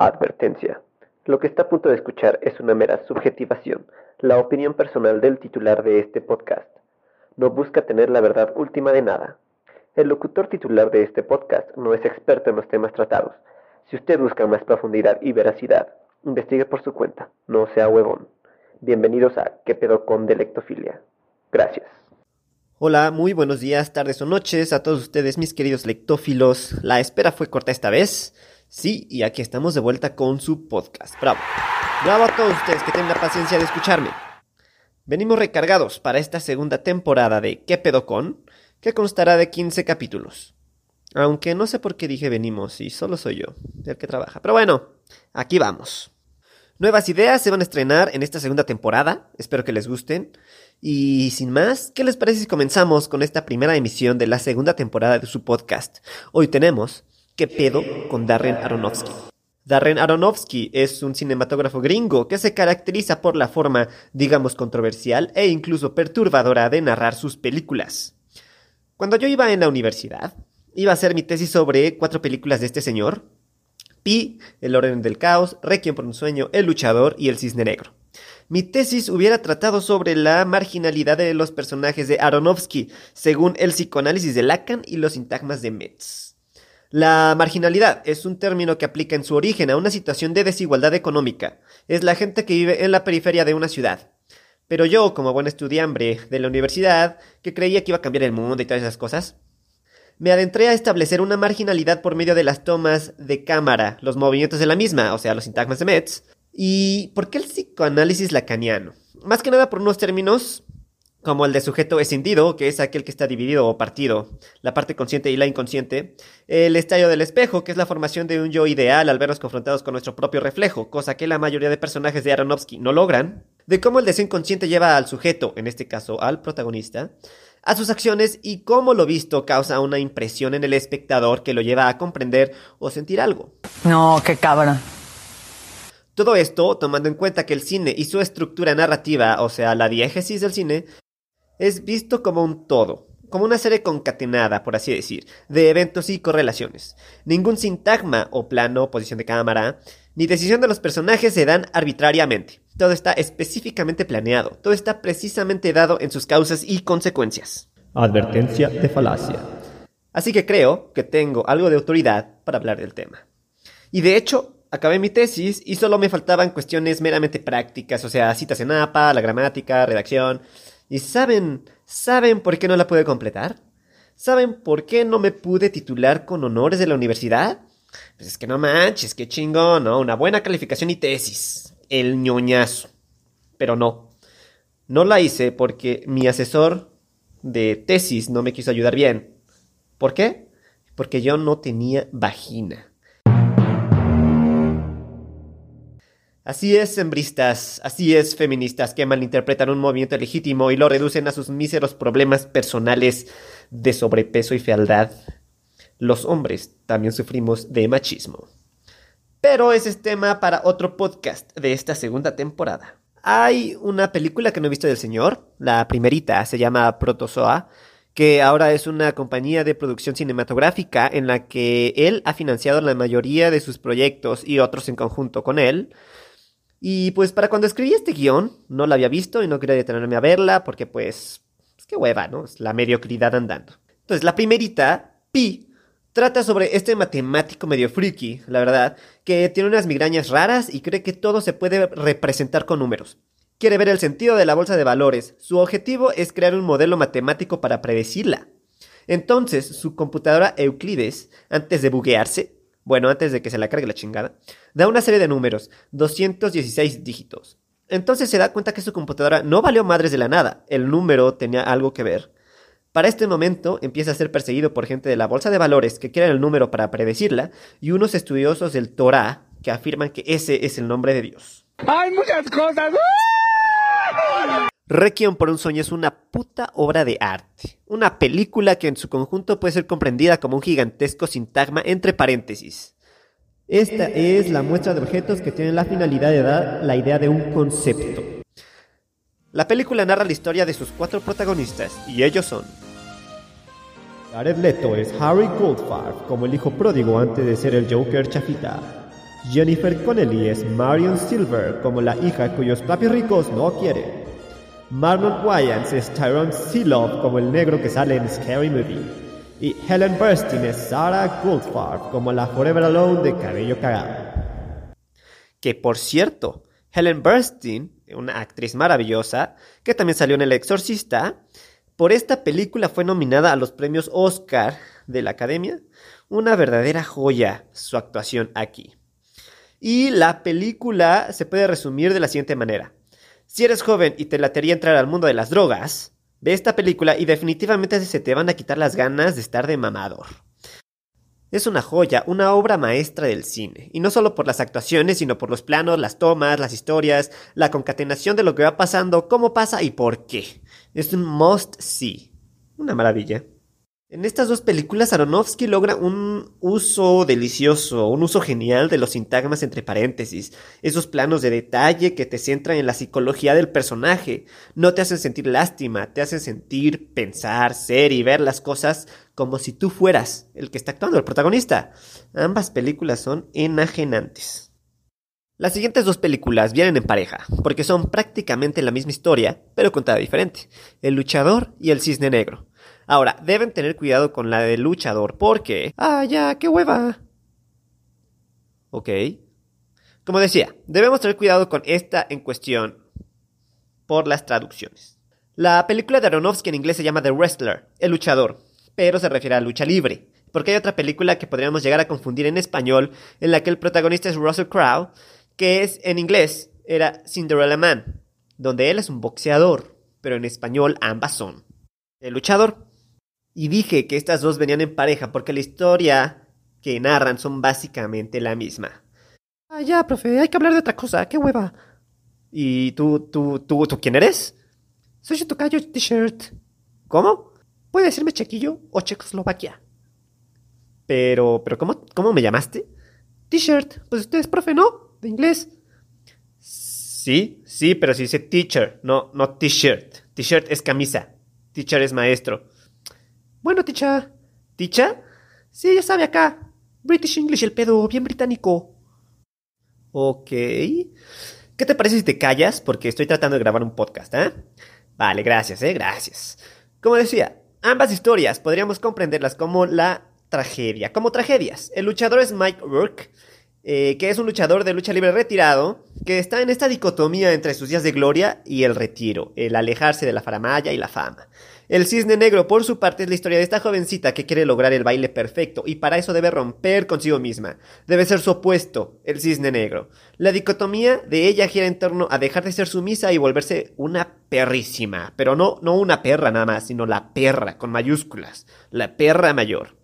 Advertencia. Lo que está a punto de escuchar es una mera subjetivación, la opinión personal del titular de este podcast. No busca tener la verdad última de nada. El locutor titular de este podcast no es experto en los temas tratados. Si usted busca más profundidad y veracidad, investigue por su cuenta, no sea huevón. Bienvenidos a ¿Qué pedo con Delectofilia? Gracias. Hola, muy buenos días, tardes o noches a todos ustedes, mis queridos lectófilos. La espera fue corta esta vez. Sí, y aquí estamos de vuelta con su podcast. Bravo. Bravo a todos ustedes que tienen la paciencia de escucharme. Venimos recargados para esta segunda temporada de ¿Qué pedo con? que constará de 15 capítulos. Aunque no sé por qué dije venimos y solo soy yo el que trabaja. Pero bueno, aquí vamos. Nuevas ideas se van a estrenar en esta segunda temporada. Espero que les gusten. Y sin más, ¿qué les parece si comenzamos con esta primera emisión de la segunda temporada de su podcast? Hoy tenemos ¿Qué pedo con Darren Aronofsky? Darren Aronofsky es un cinematógrafo gringo que se caracteriza por la forma, digamos, controversial e incluso perturbadora de narrar sus películas. Cuando yo iba en la universidad, iba a hacer mi tesis sobre cuatro películas de este señor. Pi, El orden del caos, Requiem por un sueño, El luchador y El cisne negro. Mi tesis hubiera tratado sobre la marginalidad de los personajes de Aronofsky, según el psicoanálisis de Lacan y los sintagmas de Metz. La marginalidad es un término que aplica en su origen a una situación de desigualdad económica. Es la gente que vive en la periferia de una ciudad. Pero yo, como buen estudiante de la universidad, que creía que iba a cambiar el mundo y todas esas cosas, me adentré a establecer una marginalidad por medio de las tomas de cámara, los movimientos de la misma, o sea, los sintagmas de Metz. ¿Y por qué el psicoanálisis lacaniano? Más que nada por unos términos como el de sujeto escindido, que es aquel que está dividido o partido, la parte consciente y la inconsciente, el estallo del espejo, que es la formación de un yo ideal al vernos confrontados con nuestro propio reflejo, cosa que la mayoría de personajes de Aronofsky no logran, de cómo el deseo inconsciente lleva al sujeto, en este caso al protagonista, a sus acciones y cómo lo visto causa una impresión en el espectador que lo lleva a comprender o sentir algo. No, qué cabrón. Todo esto tomando en cuenta que el cine y su estructura narrativa, o sea, la diégesis del cine, es visto como un todo, como una serie concatenada, por así decir, de eventos y correlaciones. Ningún sintagma o plano, posición de cámara, ni decisión de los personajes se dan arbitrariamente. Todo está específicamente planeado, todo está precisamente dado en sus causas y consecuencias. Advertencia de falacia. Así que creo que tengo algo de autoridad para hablar del tema. Y de hecho, acabé mi tesis y solo me faltaban cuestiones meramente prácticas, o sea, citas en APA, la gramática, redacción, ¿Y saben, saben por qué no la pude completar? ¿Saben por qué no me pude titular con honores de la universidad? Pues es que no manches, qué chingón, ¿no? Una buena calificación y tesis. El ñoñazo. Pero no. No la hice porque mi asesor de tesis no me quiso ayudar bien. ¿Por qué? Porque yo no tenía vagina. Así es, sembristas, así es, feministas que malinterpretan un movimiento legítimo y lo reducen a sus míseros problemas personales de sobrepeso y fealdad. Los hombres también sufrimos de machismo. Pero ese es tema para otro podcast de esta segunda temporada. Hay una película que no he visto del señor, la primerita, se llama Protozoa, que ahora es una compañía de producción cinematográfica en la que él ha financiado la mayoría de sus proyectos y otros en conjunto con él. Y pues para cuando escribí este guion, no la había visto y no quería detenerme a verla porque pues, es que hueva, ¿no? Es la mediocridad andando. Entonces, la primerita, Pi, trata sobre este matemático medio freaky, la verdad, que tiene unas migrañas raras y cree que todo se puede representar con números. Quiere ver el sentido de la bolsa de valores. Su objetivo es crear un modelo matemático para predecirla. Entonces, su computadora Euclides, antes de buguearse, bueno, antes de que se la cargue la chingada, da una serie de números, 216 dígitos. Entonces se da cuenta que su computadora no valió madres de la nada, el número tenía algo que ver. Para este momento empieza a ser perseguido por gente de la bolsa de valores que quieren el número para predecirla y unos estudiosos del Torah que afirman que ese es el nombre de Dios. ¡Hay muchas cosas! Requiem por un sueño es una puta obra de arte. Una película que en su conjunto puede ser comprendida como un gigantesco sintagma entre paréntesis. Esta es la muestra de objetos que tienen la finalidad de dar la idea de un concepto. La película narra la historia de sus cuatro protagonistas, y ellos son... Jared Leto es Harry Goldfarb como el hijo pródigo antes de ser el Joker chafita. Jennifer Connelly es Marion Silver como la hija cuyos papis ricos no quieren. Marlon Wayans es Tyrone Seeloff como el negro que sale en Scary Movie. Y Helen Burstyn es Sarah Goldfarb como la Forever Alone de cabello cagado. Que por cierto, Helen Burstyn, una actriz maravillosa, que también salió en El Exorcista, por esta película fue nominada a los premios Oscar de la Academia. Una verdadera joya su actuación aquí. Y la película se puede resumir de la siguiente manera. Si eres joven y te latería entrar al mundo de las drogas, ve esta película y definitivamente se te van a quitar las ganas de estar de mamador. Es una joya, una obra maestra del cine, y no solo por las actuaciones, sino por los planos, las tomas, las historias, la concatenación de lo que va pasando, cómo pasa y por qué. Es un must see. Una maravilla. En estas dos películas Aronofsky logra un uso delicioso, un uso genial de los sintagmas entre paréntesis, esos planos de detalle que te centran en la psicología del personaje, no te hacen sentir lástima, te hacen sentir, pensar, ser y ver las cosas como si tú fueras el que está actuando, el protagonista. Ambas películas son enajenantes. Las siguientes dos películas vienen en pareja, porque son prácticamente la misma historia, pero contada diferente. El luchador y el cisne negro. Ahora, deben tener cuidado con la del luchador porque... Ah, ya, qué hueva. Ok. Como decía, debemos tener cuidado con esta en cuestión por las traducciones. La película de Aronofsky en inglés se llama The Wrestler, el luchador, pero se refiere a lucha libre, porque hay otra película que podríamos llegar a confundir en español, en la que el protagonista es Russell Crowe, que es en inglés era Cinderella Man, donde él es un boxeador, pero en español ambas son el luchador. Y dije que estas dos venían en pareja porque la historia que narran son básicamente la misma. Ah, ya, profe, hay que hablar de otra cosa, qué hueva. ¿Y tú, tú, tú, tú quién eres? Soy tocayo T-shirt. ¿Cómo? Puede decirme Chequillo o Checoslovaquia. Pero, pero, ¿cómo, cómo me llamaste? T-shirt. Pues usted es profe, ¿no? De inglés. Sí, sí, pero si dice teacher, no, no t-shirt. T-shirt es camisa. Teacher es maestro. Bueno, ticha. ¿Ticha? Sí, ya sabe acá. British English, el pedo, bien británico. Ok. ¿Qué te parece si te callas? Porque estoy tratando de grabar un podcast, ¿eh? Vale, gracias, ¿eh? Gracias. Como decía, ambas historias podríamos comprenderlas como la tragedia, como tragedias. El luchador es Mike Rourke, eh, que es un luchador de lucha libre retirado, que está en esta dicotomía entre sus días de gloria y el retiro, el alejarse de la faramaya y la fama. El cisne negro, por su parte, es la historia de esta jovencita que quiere lograr el baile perfecto y para eso debe romper consigo misma. Debe ser su opuesto, el cisne negro. La dicotomía de ella gira en torno a dejar de ser sumisa y volverse una perrísima. Pero no, no una perra nada más, sino la perra, con mayúsculas. La perra mayor.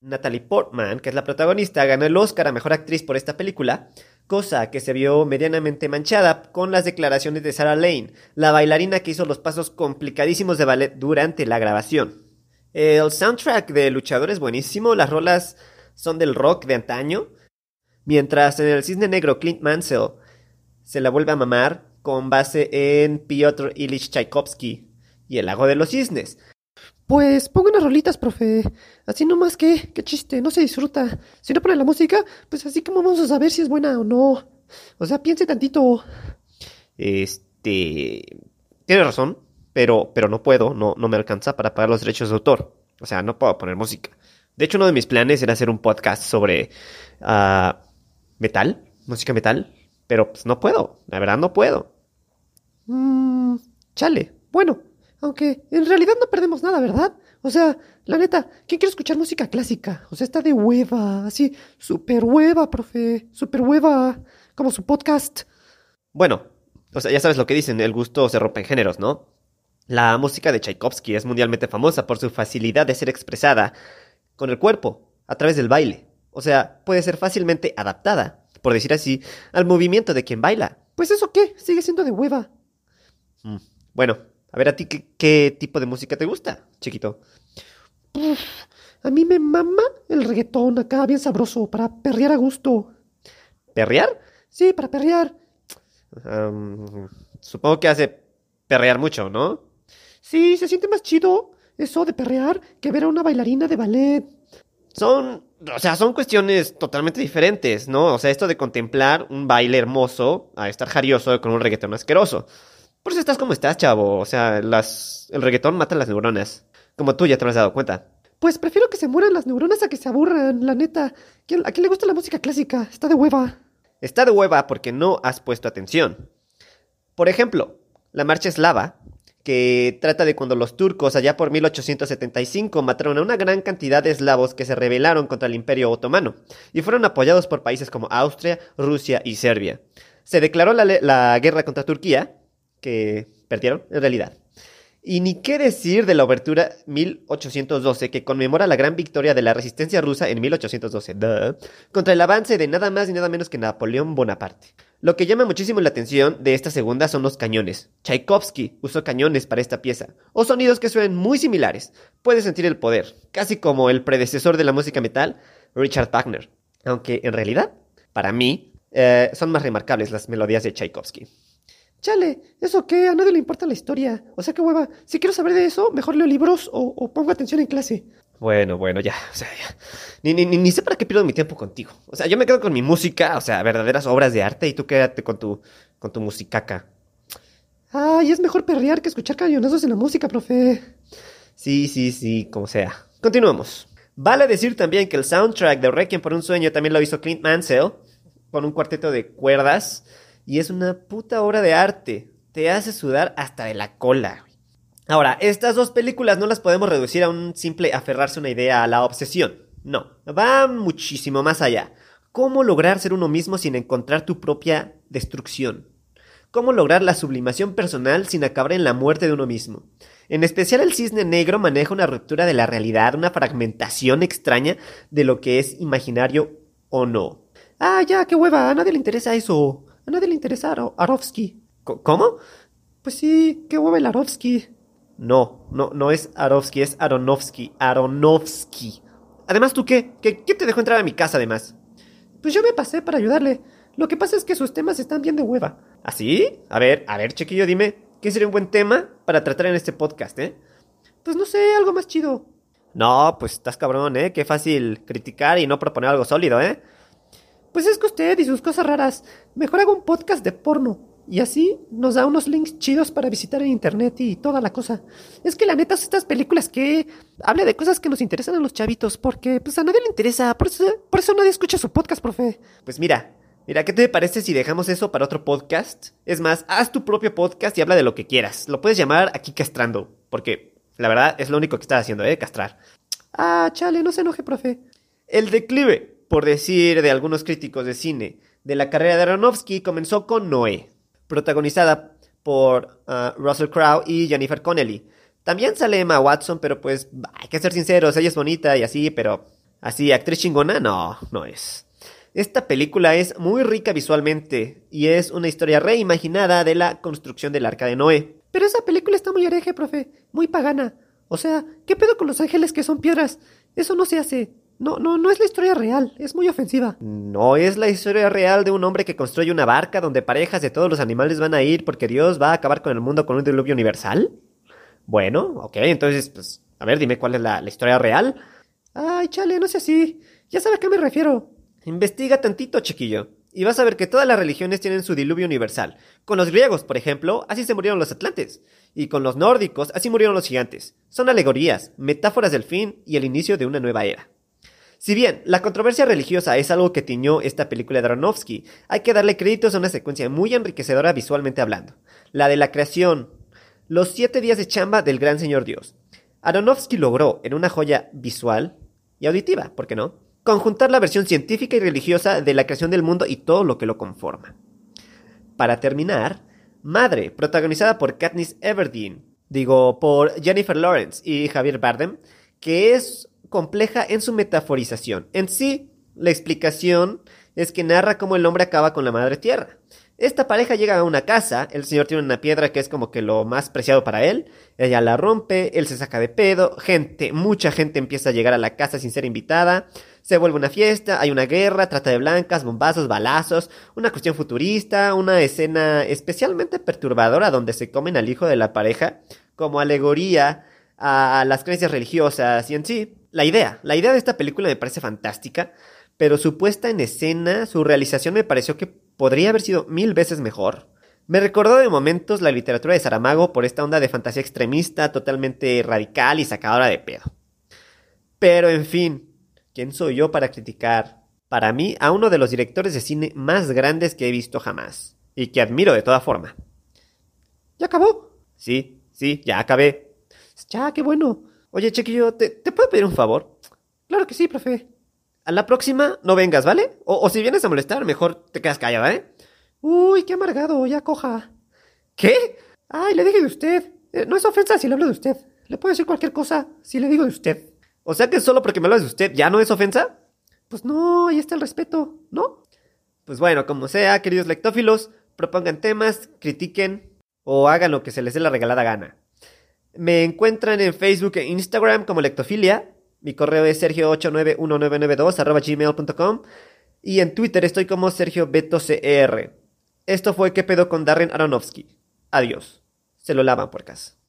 Natalie Portman, que es la protagonista, ganó el Oscar a Mejor Actriz por esta película, cosa que se vio medianamente manchada con las declaraciones de Sarah Lane, la bailarina que hizo los pasos complicadísimos de ballet durante la grabación. El soundtrack de Luchador es buenísimo, las rolas son del rock de antaño, mientras en el Cisne Negro Clint Mansell se la vuelve a mamar con base en Piotr Ilich Tchaikovsky y El Lago de los Cisnes. Pues pongo unas rolitas, profe. Así nomás que, qué chiste, no se disfruta. Si no pone la música, pues así como vamos a saber si es buena o no. O sea, piense tantito. Este. Tiene razón, pero, pero no puedo, no, no me alcanza para pagar los derechos de autor. O sea, no puedo poner música. De hecho, uno de mis planes era hacer un podcast sobre ah, metal, música metal, pero pues no puedo, la verdad no puedo. Mmm, chale, bueno, aunque en realidad no perdemos nada, ¿verdad? O sea, la neta, ¿quién quiere escuchar música clásica? O sea, está de hueva, así, super hueva, profe, super hueva, como su podcast. Bueno, o sea, ya sabes lo que dicen, el gusto se rompe en géneros, ¿no? La música de Tchaikovsky es mundialmente famosa por su facilidad de ser expresada con el cuerpo, a través del baile. O sea, puede ser fácilmente adaptada, por decir así, al movimiento de quien baila. Pues eso qué, sigue siendo de hueva. Mm, bueno, a ver, ¿a ti qué, tipo de música te gusta, chiquito? a mí me mama el reggaetón acá, bien sabroso, para perrear a gusto. ¿Perrear? Sí, para perrear. supongo que hace perrear mucho, ¿no? Sí, se siente más chido eso de perrear que ver a una bailarina de ballet. Son o sea, son cuestiones totalmente diferentes, ¿no? O sea, esto de contemplar un baile hermoso a estar jarioso con un reggaetón asqueroso. Por eso estás como estás, chavo. O sea, las, el reggaetón mata las neuronas. Como tú ya te has dado cuenta. Pues prefiero que se mueran las neuronas a que se aburran, la neta. ¿A quién le gusta la música clásica? Está de hueva. Está de hueva porque no has puesto atención. Por ejemplo, la marcha eslava, que trata de cuando los turcos allá por 1875 mataron a una gran cantidad de eslavos que se rebelaron contra el imperio otomano y fueron apoyados por países como Austria, Rusia y Serbia. Se declaró la, la guerra contra Turquía, que perdieron en realidad. Y ni qué decir de la obertura 1812, que conmemora la gran victoria de la resistencia rusa en 1812, contra el avance de nada más y nada menos que Napoleón Bonaparte. Lo que llama muchísimo la atención de esta segunda son los cañones. Tchaikovsky usó cañones para esta pieza, o sonidos que suenan muy similares. Puedes sentir el poder, casi como el predecesor de la música metal, Richard Wagner. Aunque en realidad, para mí, eh, son más remarcables las melodías de Tchaikovsky. Chale, ¿eso qué? A nadie le importa la historia. O sea, qué hueva. Si quiero saber de eso, mejor leo libros o, pongo atención en clase. Bueno, bueno, ya. O sea, ya. Ni, ni, ni, sé para qué pierdo mi tiempo contigo. O sea, yo me quedo con mi música, o sea, verdaderas obras de arte, y tú quédate con tu, con tu musicaca. Ay, es mejor perrear que escuchar cañonazos en la música, profe. Sí, sí, sí, como sea. Continuemos. Vale decir también que el soundtrack de Requiem por un sueño también lo hizo Clint Mansell, con un cuarteto de cuerdas y es una puta obra de arte. Te hace sudar hasta de la cola. Ahora, estas dos películas no las podemos reducir a un simple aferrarse a una idea, a la obsesión. No, va muchísimo más allá. ¿Cómo lograr ser uno mismo sin encontrar tu propia destrucción? ¿Cómo lograr la sublimación personal sin acabar en la muerte de uno mismo? En especial el cisne negro maneja una ruptura de la realidad, una fragmentación extraña de lo que es imaginario o no. Ah, ya, qué hueva, a nadie le interesa eso. A nadie le interesa Arovsky. ¿Cómo? Pues sí, qué hueva el Arovsky. No, no, no es Arovsky, es Aronovsky. Aronovsky. Además, ¿tú qué? qué? te dejó entrar a mi casa, además? Pues yo me pasé para ayudarle. Lo que pasa es que sus temas están bien de hueva. ¿Así? ¿Ah, a ver, a ver, chiquillo, dime, ¿qué sería un buen tema para tratar en este podcast, eh? Pues no sé, algo más chido. No, pues estás cabrón, ¿eh? Qué fácil criticar y no proponer algo sólido, ¿eh? Pues es que usted y sus cosas raras. Mejor haga un podcast de porno. Y así nos da unos links chidos para visitar en internet y toda la cosa. Es que la neta, estas películas que habla de cosas que nos interesan a los chavitos, porque pues a nadie le interesa. Por eso, por eso nadie escucha su podcast, profe. Pues mira, mira, ¿qué te parece si dejamos eso para otro podcast? Es más, haz tu propio podcast y habla de lo que quieras. Lo puedes llamar aquí castrando, porque la verdad es lo único que estás haciendo, ¿eh? Castrar. Ah, chale, no se enoje, profe. El declive por decir de algunos críticos de cine, de la carrera de Aronofsky comenzó con Noé, protagonizada por uh, Russell Crowe y Jennifer Connelly. También sale Emma Watson, pero pues hay que ser sinceros, ella es bonita y así, pero así, actriz chingona, no, no es. Esta película es muy rica visualmente y es una historia reimaginada de la construcción del arca de Noé. Pero esa película está muy hereje, profe, muy pagana. O sea, ¿qué pedo con los ángeles que son piedras? Eso no se hace. No, no, no es la historia real, es muy ofensiva. No es la historia real de un hombre que construye una barca donde parejas de todos los animales van a ir porque Dios va a acabar con el mundo con un diluvio universal. Bueno, ok, entonces, pues, a ver, dime cuál es la, historia real. Ay, chale, no sé así. Ya sabe a qué me refiero. Investiga tantito, chiquillo. Y vas a ver que todas las religiones tienen su diluvio universal. Con los griegos, por ejemplo, así se murieron los atlantes. Y con los nórdicos, así murieron los gigantes. Son alegorías, metáforas del fin y el inicio de una nueva era. Si bien la controversia religiosa es algo que tiñó esta película de Aronofsky, hay que darle créditos a una secuencia muy enriquecedora visualmente hablando, la de la creación, los siete días de chamba del gran señor Dios. Aronofsky logró, en una joya visual y auditiva, ¿por qué no?, conjuntar la versión científica y religiosa de la creación del mundo y todo lo que lo conforma. Para terminar, Madre, protagonizada por Katniss Everdeen, digo, por Jennifer Lawrence y Javier Bardem, que es compleja en su metaforización. En sí, la explicación es que narra cómo el hombre acaba con la madre tierra. Esta pareja llega a una casa, el señor tiene una piedra que es como que lo más preciado para él, ella la rompe, él se saca de pedo, gente, mucha gente empieza a llegar a la casa sin ser invitada, se vuelve una fiesta, hay una guerra, trata de blancas, bombazos, balazos, una cuestión futurista, una escena especialmente perturbadora donde se comen al hijo de la pareja como alegoría a las creencias religiosas y en sí la idea, la idea de esta película me parece fantástica, pero su puesta en escena, su realización me pareció que podría haber sido mil veces mejor. Me recordó de momentos la literatura de Saramago por esta onda de fantasía extremista, totalmente radical y sacadora de pedo. Pero en fin, ¿quién soy yo para criticar? Para mí, a uno de los directores de cine más grandes que he visto jamás, y que admiro de toda forma. ¿Ya acabó? Sí, sí, ya acabé. Ya, qué bueno. Oye, Chequillo, ¿te, ¿te puedo pedir un favor? Claro que sí, profe. A la próxima no vengas, ¿vale? O, o si vienes a molestar, mejor te quedas callada, ¿eh? Uy, qué amargado, ya coja. ¿Qué? Ay, le dije de usted. Eh, no es ofensa si le hablo de usted. Le puedo decir cualquier cosa si le digo de usted. O sea que solo porque me hablas de usted ya no es ofensa? Pues no, ahí está el respeto, ¿no? Pues bueno, como sea, queridos lectófilos, propongan temas, critiquen o hagan lo que se les dé la regalada gana. Me encuentran en Facebook e Instagram como Lectofilia. Mi correo es sergio891992 gmail.com y en Twitter estoy como Sergio Beto CR. Esto fue ¿Qué pedo con Darren Aronofsky? Adiós. Se lo lavan, puercas.